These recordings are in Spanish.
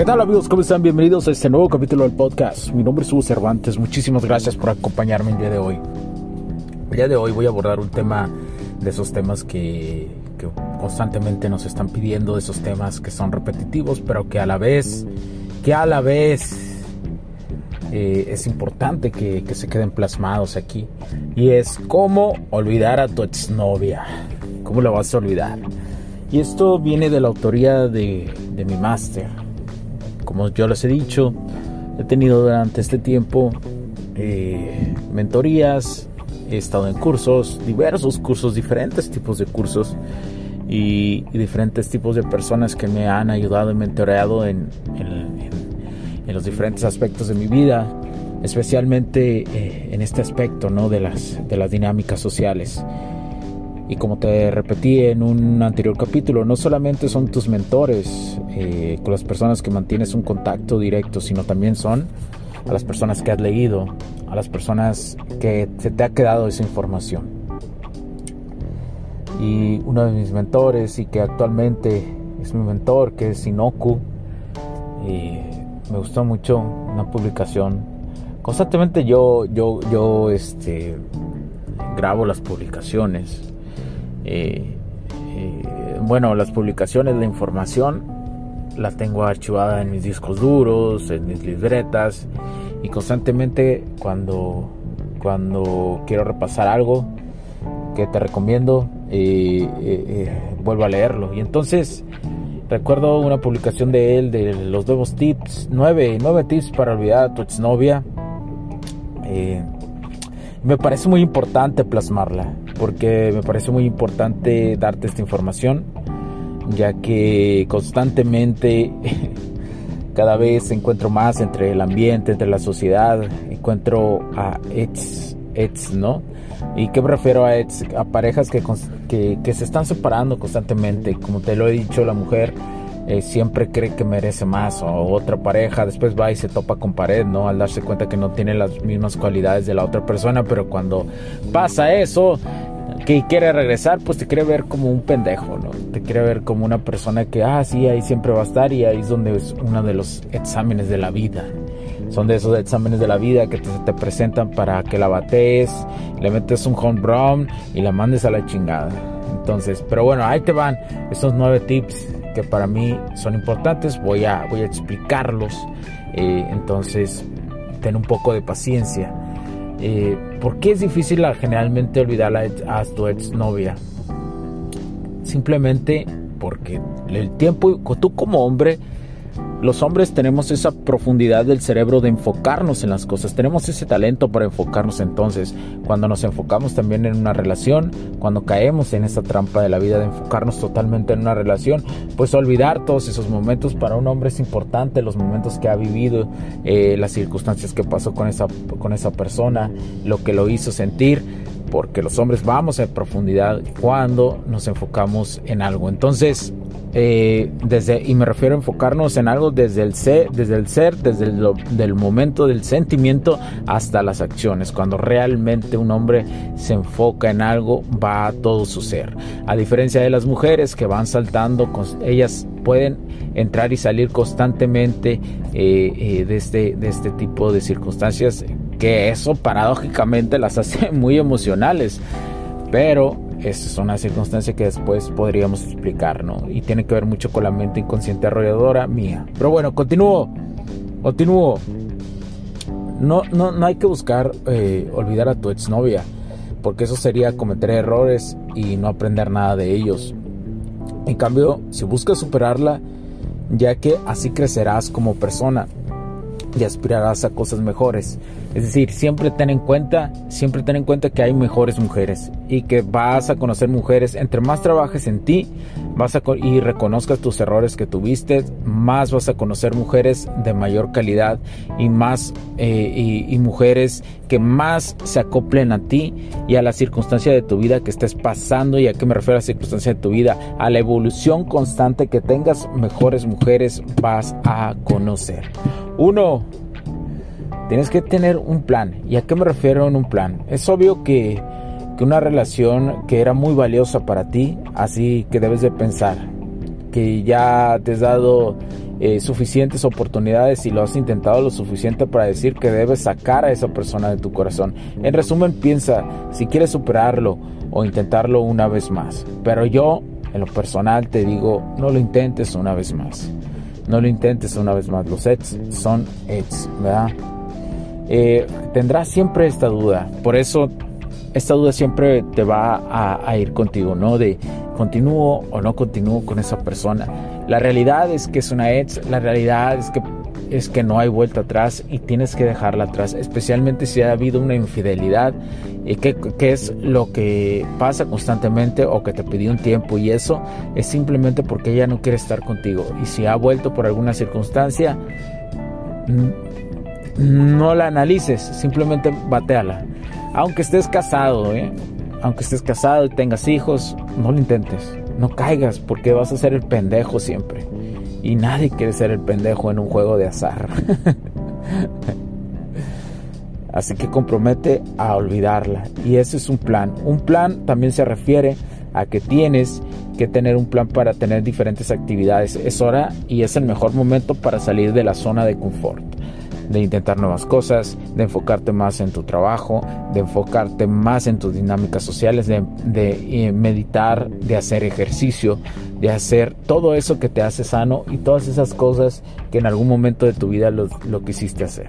¿Qué tal amigos? ¿Cómo están? Bienvenidos a este nuevo capítulo del podcast. Mi nombre es Hugo Cervantes. Muchísimas gracias por acompañarme el día de hoy. El día de hoy voy a abordar un tema de esos temas que, constantemente nos están pidiendo, de esos temas que son repetitivos, pero que a la vez, que a la vez eh, es importante que, se queden plasmados aquí. Y es cómo olvidar a tu exnovia. ¿Cómo la vas a olvidar? Y esto viene de la autoría de, de mi máster. Como yo les he dicho, he tenido durante este tiempo eh, mentorías, he estado en cursos, diversos cursos, diferentes tipos de cursos y, diferentes tipos de personas que me han ayudado y mentoreado en, los diferentes aspectos de mi vida, especialmente eh, en este aspecto ¿no? de, las, de las dinámicas sociales. Y como te repetí en un anterior capítulo, no solamente son tus mentores eh, con las personas que mantienes un contacto directo, sino también son a las personas que has leído, a las personas que se te ha quedado esa información. Y uno de mis mentores y que actualmente es mi mentor, que es Sinoku, y me gustó mucho una publicación. Constantemente yo, yo, yo este, grabo las publicaciones. Eh, eh, bueno, las publicaciones, la información la tengo archivada en mis discos duros, en mis libretas y constantemente cuando, cuando quiero repasar algo que te recomiendo, eh, eh, vuelvo a leerlo. Y entonces recuerdo una publicación de él de los nuevos tips, nueve, nueve tips para olvidar a tu exnovia. me parece muy importante plasmarla, porque me parece muy importante darte esta información, ya que constantemente cada vez encuentro más entre el ambiente, entre la sociedad, encuentro a ex, ex, ¿no? ¿Y qué me refiero a ex? A parejas que, que, se están separando constantemente. Como te lo he dicho, la mujer eh, siempre cree que merece más o otra pareja después va y se topa con pared, ¿no? Al darse cuenta que no tiene las mismas cualidades de la otra persona, pero cuando pasa eso, que quiere regresar, pues te quiere ver como un pendejo, ¿no? Te quiere ver como una persona que, ah, sí, ahí siempre va a estar y ahí es donde es uno de los exámenes de la vida. Son de esos exámenes de la vida que te, presentan para que la batees, le metes un home run y la mandes a la chingada. Entonces, pero bueno, ahí te van estos nueve tips que para mí son importantes. Voy a, voy a explicarlos. Eh, entonces, ten un poco de paciencia. Eh, ¿Por qué es difícil generalmente olvidar a, tu exnovia? Simplemente porque el tiempo, tú como hombre, los hombres tenemos esa profundidad del cerebro de enfocarnos en las cosas, tenemos ese talento para enfocarnos entonces, cuando nos enfocamos también en una relación, cuando caemos en esa trampa de la vida de enfocarnos totalmente en una relación, pues olvidar todos esos momentos. Para un hombre es importante, los momentos que ha vivido, eh, las circunstancias que pasó con esa, con esa persona, lo que lo hizo sentir, porque los hombres vamos a profundidad cuando nos enfocamos en algo. Entonces, eh, desde, y me refiero a enfocarnos en algo desde el ser, desde el ser, desde el momento del sentimiento hasta las acciones. Cuando realmente un hombre se enfoca en algo, va a todo su ser. A diferencia de las mujeres que van saltando, ellas pueden entrar y salir constantemente eh, eh, este, de este tipo de circunstancias que eso paradójicamente las hace muy emocionales. Pero es una circunstancia que después podríamos explicar, ¿no? Y tiene que ver mucho con la mente inconsciente arrolladora mía. Pero bueno, continúo. Continúo. No, no, no hay que buscar eh, olvidar a tu exnovia. Porque eso sería cometer errores y no aprender nada de ellos. En cambio, si buscas superarla, ya que así crecerás como persona. Y aspirarás a cosas mejores. Es decir, siempre ten en cuenta, siempre ten en cuenta que hay mejores mujeres y que vas a conocer mujeres. Entre más trabajes en ti, vas a y reconozcas tus errores que tuviste, más vas a conocer mujeres de mayor calidad y más eh, y, y, mujeres que más se acoplen a ti y a la circunstancia de tu vida que estés pasando. ¿Y a qué me refiero a la circunstancia de tu vida? A la evolución constante que tengas mejores mujeres vas a conocer. Uno, tienes que tener un plan. ¿Y a qué me refiero en un plan? Es obvio que, que una relación que era muy valiosa para ti, así que debes de pensar que ya te has dado eh, suficientes oportunidades y lo has intentado lo suficiente para decir que debes sacar a esa persona de tu corazón. En resumen, piensa si quieres superarlo o intentarlo una vez más. Pero yo, en lo personal, te digo, no lo intentes una vez más. No lo intentes una vez más. Los ex son ex, ¿verdad? Eh, tendrás siempre esta duda. Por eso esta duda siempre te va a, a, ir contigo, ¿no? De continúo o no continúo con esa persona. La realidad es que es una ex, la realidad es que es que no hay vuelta atrás y tienes que dejarla atrás, especialmente si ha habido una infidelidad y que, que, es lo que pasa constantemente o que te pidió un tiempo y eso es simplemente porque ella no quiere estar contigo y si ha vuelto por alguna circunstancia no la analices, simplemente bateala. Aunque estés casado, ¿eh? aunque estés casado y tengas hijos, no lo intentes, no caigas porque vas a ser el pendejo siempre. Y nadie quiere ser el pendejo en un juego de azar. Así que compromete a olvidarla. Y ese es un plan. Un plan también se refiere a que tienes que tener un plan para tener diferentes actividades. Es hora y es el mejor momento para salir de la zona de confort de intentar nuevas cosas, de enfocarte más en tu trabajo, de enfocarte más en tus dinámicas sociales, de, eh, meditar, de hacer ejercicio, de hacer todo eso que te hace sano y todas esas cosas que en algún momento de tu vida lo, lo quisiste hacer.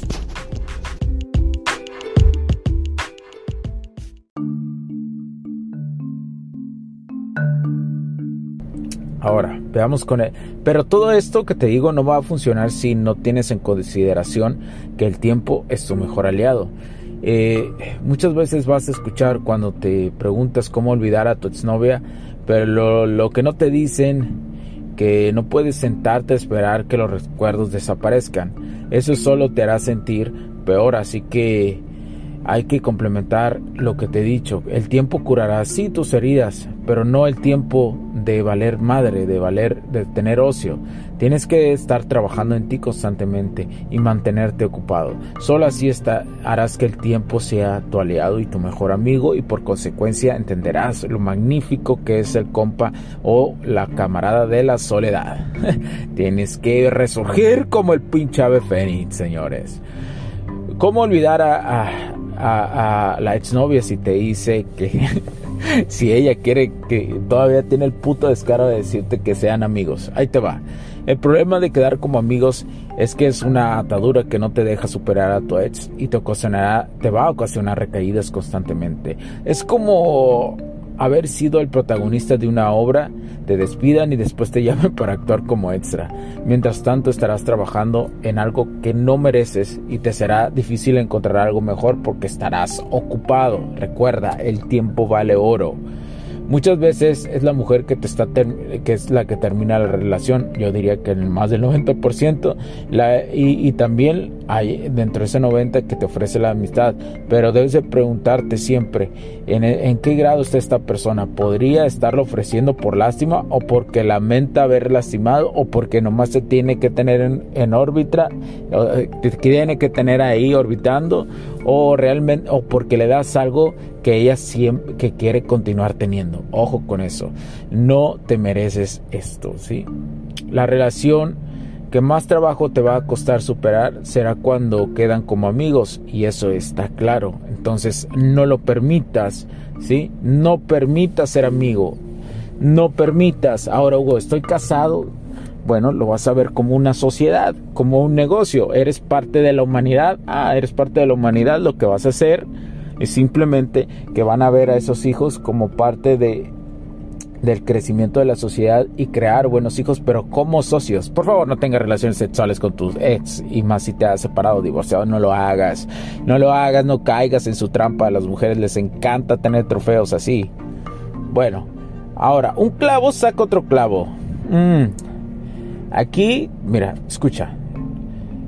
Ahora, veamos con él. Pero todo esto que te digo no va a funcionar si no tienes en consideración que el tiempo es tu mejor aliado. Eh, muchas veces vas a escuchar cuando te preguntas cómo olvidar a tu exnovia, pero lo, lo que no te dicen que no puedes sentarte a esperar que los recuerdos desaparezcan. Eso solo te hará sentir peor, así que hay que complementar lo que te he dicho. El tiempo curará sí tus heridas, pero no el tiempo de valer madre, de valer, de tener ocio. Tienes que estar trabajando en ti constantemente y mantenerte ocupado. Solo así harás que el tiempo sea tu aliado y tu mejor amigo y por consecuencia entenderás lo magnífico que es el compa o la camarada de la soledad. Tienes que resurgir como el pinche ave fénix, señores. ¿Cómo olvidar a, a la exnovia si te dice que si ella quiere que todavía tiene el puto descaro de decirte que sean amigos. Ahí te va. El problema de quedar como amigos es que es una atadura que no te deja superar a tu ex y te ocasionará, te va a ocasionar recaídas constantemente. Es como haber sido el protagonista de una obra, te despidan y después te llaman para actuar como extra. Mientras tanto estarás trabajando en algo que no mereces y te será difícil encontrar algo mejor porque estarás ocupado. Recuerda, el tiempo vale oro. Muchas veces es la mujer que te está que es la que termina la relación. Yo diría que en más del 90%. La, y, también hay dentro de ese 90% que te ofrece la amistad. Pero debes de preguntarte siempre en, en qué grado está esta persona. ¿Podría estarlo ofreciendo por lástima o porque lamenta haber lastimado o porque nomás se tiene que tener en, en órbita, eh, tiene que tener ahí orbitando o realmente o porque le das algo que ella siempre que quiere continuar teniendo. Ojo con eso. No te mereces esto, ¿sí? La relación que más trabajo te va a costar superar será cuando quedan como amigos y eso está claro. Entonces, no lo permitas, ¿sí? No permitas ser amigo. No permitas, ahora Hugo, estoy casado, bueno, lo vas a ver como una sociedad, como un negocio. Eres parte de la humanidad. Ah, eres parte de la humanidad. Lo que vas a hacer es simplemente que van a ver a esos hijos como parte de del crecimiento de la sociedad y crear buenos hijos, pero como socios. Por favor, no tengas relaciones sexuales con tus ex y más si te has separado divorciado, no lo hagas. No lo hagas, no caigas en su trampa. A las mujeres les encanta tener trofeos así. Bueno, ahora, un clavo saca otro clavo. Mmm Aquí, mira, escucha,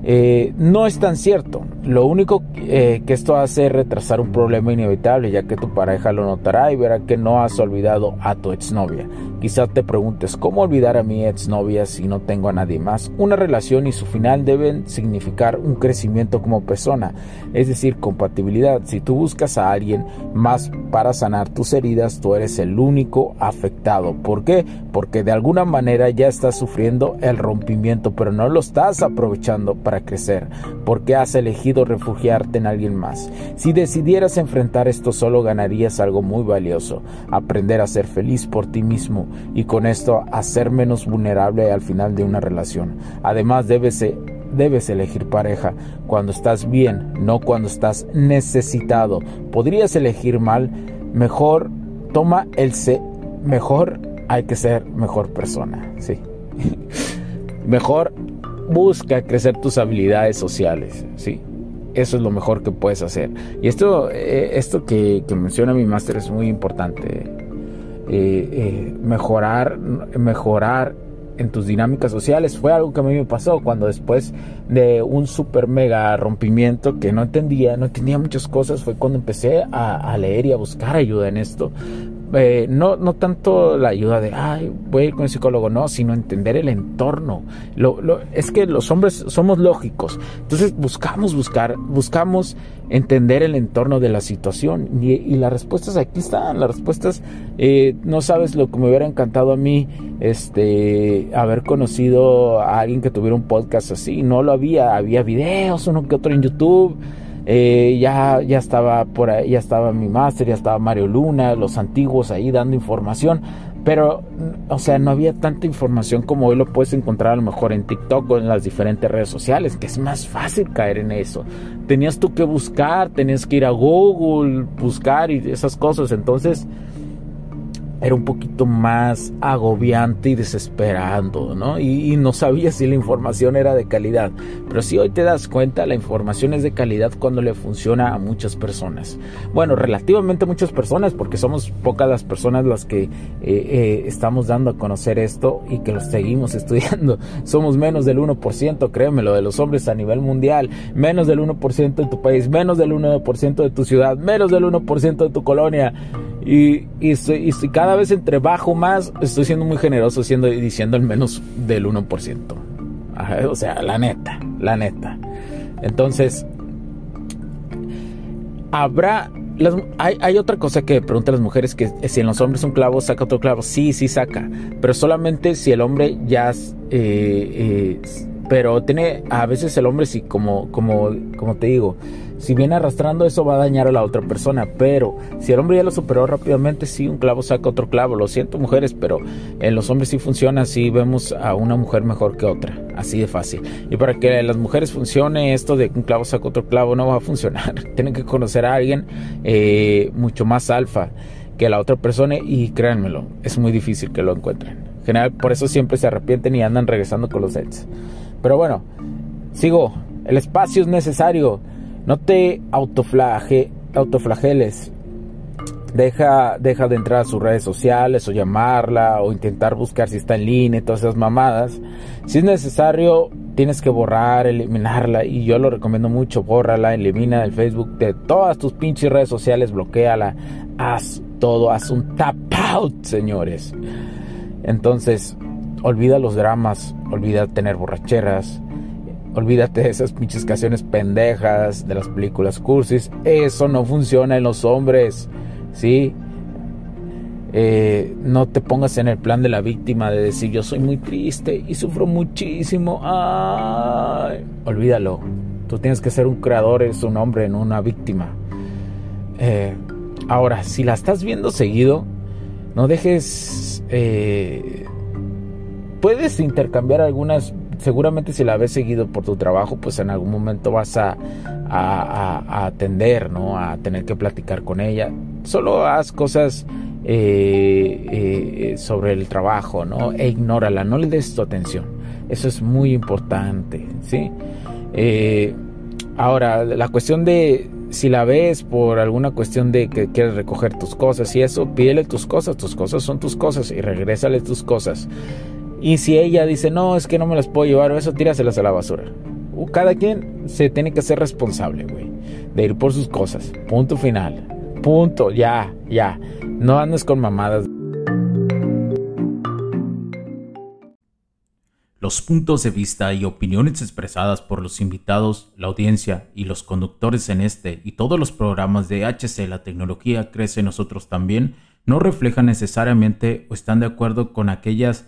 eh, no es tan cierto. Lo único eh, que esto hace es retrasar un problema inevitable, ya que tu pareja lo notará y verá que no has olvidado a tu exnovia. Quizás te preguntes, ¿cómo olvidar a mi exnovia si no tengo a nadie más? Una relación y su final deben significar un crecimiento como persona, es decir, compatibilidad. Si tú buscas a alguien más para sanar tus heridas, tú eres el único afectado. ¿Por qué? Porque de alguna manera ya estás sufriendo el rompimiento, pero no lo estás aprovechando para crecer, porque has elegido refugiarte en alguien más. Si decidieras enfrentar esto solo ganarías algo muy valioso, aprender a ser feliz por ti mismo y con esto a ser menos vulnerable al final de una relación. Además debes debes elegir pareja cuando estás bien, no cuando estás necesitado. Podrías elegir mal, mejor toma el C, mejor hay que ser mejor persona, sí. mejor busca crecer tus habilidades sociales, sí. Eso es lo mejor que puedes hacer. Y esto, eh, esto que, menciona mi máster es muy importante. Eh, eh, mejorar, mejorar en tus dinámicas sociales fue algo que a mí me pasó cuando después de un super mega rompimiento que no entendía, no entendía muchas cosas, fue cuando empecé a leer y a buscar ayuda en esto eh, no, no tanto la ayuda de, ay, voy a ir con el psicólogo, no, sino entender el entorno. Lo, lo, es que los hombres somos lógicos, entonces buscamos buscar, buscamos entender el entorno de la situación. Y, las respuestas aquí están, las respuestas, eh, no sabes lo que me hubiera encantado a mí, este, haber conocido a alguien que tuviera un podcast así, no lo había, había videos, uno que otro en YouTube eh, ya, ya estaba por ahí, ya estaba mi máster, ya estaba Mario Luna, los antiguos ahí dando información, pero, o sea, no había tanta información como hoy lo puedes encontrar a lo mejor en TikTok o en las diferentes redes sociales, que es más fácil caer en eso. Tenías tú que buscar, tenías que ir a Google, buscar y esas cosas, entonces era un poquito más agobiante y desesperando, ¿no? Y, no sabía si la información era de calidad. Pero si hoy te das cuenta, la información es de calidad cuando le funciona a muchas personas. Bueno, relativamente muchas personas, porque somos pocas las personas las que eh, eh, estamos dando a conocer esto y que lo seguimos estudiando. Somos menos del 1%, créemelo, de los hombres a nivel mundial, menos del 1% de tu país, menos del 1% de tu ciudad, menos del 1% de tu colonia. Y, y, cada vez entre bajo más, estoy siendo muy generoso siendo, diciendo el menos del 1%. o sea, la neta, la neta. Entonces, habrá... hay, otra cosa que preguntan las mujeres, que si en los hombres un clavo saca otro clavo. Sí, sí saca, pero solamente si el hombre ya... Eh, eh, pero tiene, a veces el hombre sí, como, como, como te digo, si viene arrastrando eso va a dañar a la otra persona, pero si el hombre ya lo superó rápidamente, sí, un clavo saca otro clavo. Lo siento mujeres, pero en los hombres sí funciona, sí vemos a una mujer mejor que otra, así de fácil. Y para que las mujeres funcione esto de que un clavo saca otro clavo no va a funcionar. Tienen que conocer a alguien eh, mucho más alfa que la otra persona y créanmelo, es muy difícil que lo encuentren. En general, por eso siempre se arrepienten y andan regresando con los ex. Pero bueno, sigo. El espacio es necesario. No te autoflage, autoflageles. Deja, deja de entrar a sus redes sociales o llamarla o intentar buscar si está en línea y todas esas mamadas. Si es necesario, tienes que borrar, eliminarla y yo lo recomiendo mucho, bórrala, elimina del Facebook de todas tus pinches redes sociales, bloqueala, haz todo, haz un tap out, señores. Entonces, olvida los dramas, olvida tener borracheras, olvídate de esas pinches canciones pendejas de las películas cursis, eso no funciona en los hombres. ¿sí? Eh, no te pongas en el plan de la víctima de decir yo soy muy triste y sufro muchísimo. Ay, olvídalo. Tú tienes que ser un creador, eres un hombre, no una víctima. Eh, ahora, si la estás viendo seguido, no dejes... Eh, puedes intercambiar algunas seguramente si la ves seguido por tu trabajo, pues en algún momento vas a, a, atender, ¿no? A tener que platicar con ella. Solo haz cosas eh, eh, sobre el trabajo, ¿no? E ignórala, no le des tu atención. Eso es muy importante, ¿sí? Eh, ahora, la cuestión de si la ves por alguna cuestión de que quieres recoger tus cosas y eso, pídele tus cosas, tus cosas son tus cosas y regrésale tus cosas. Y si ella dice, no, es que no me las puedo llevar, eso tíraselas a la basura. Cada quien se tiene que ser responsable, güey, de ir por sus cosas. Punto final. Punto, ya, ya. No andes con mamadas. Los puntos de vista y opiniones expresadas por los invitados, la audiencia y los conductores en este y todos los programas de HC La Tecnología Crece Nosotros también no reflejan necesariamente o están de acuerdo con aquellas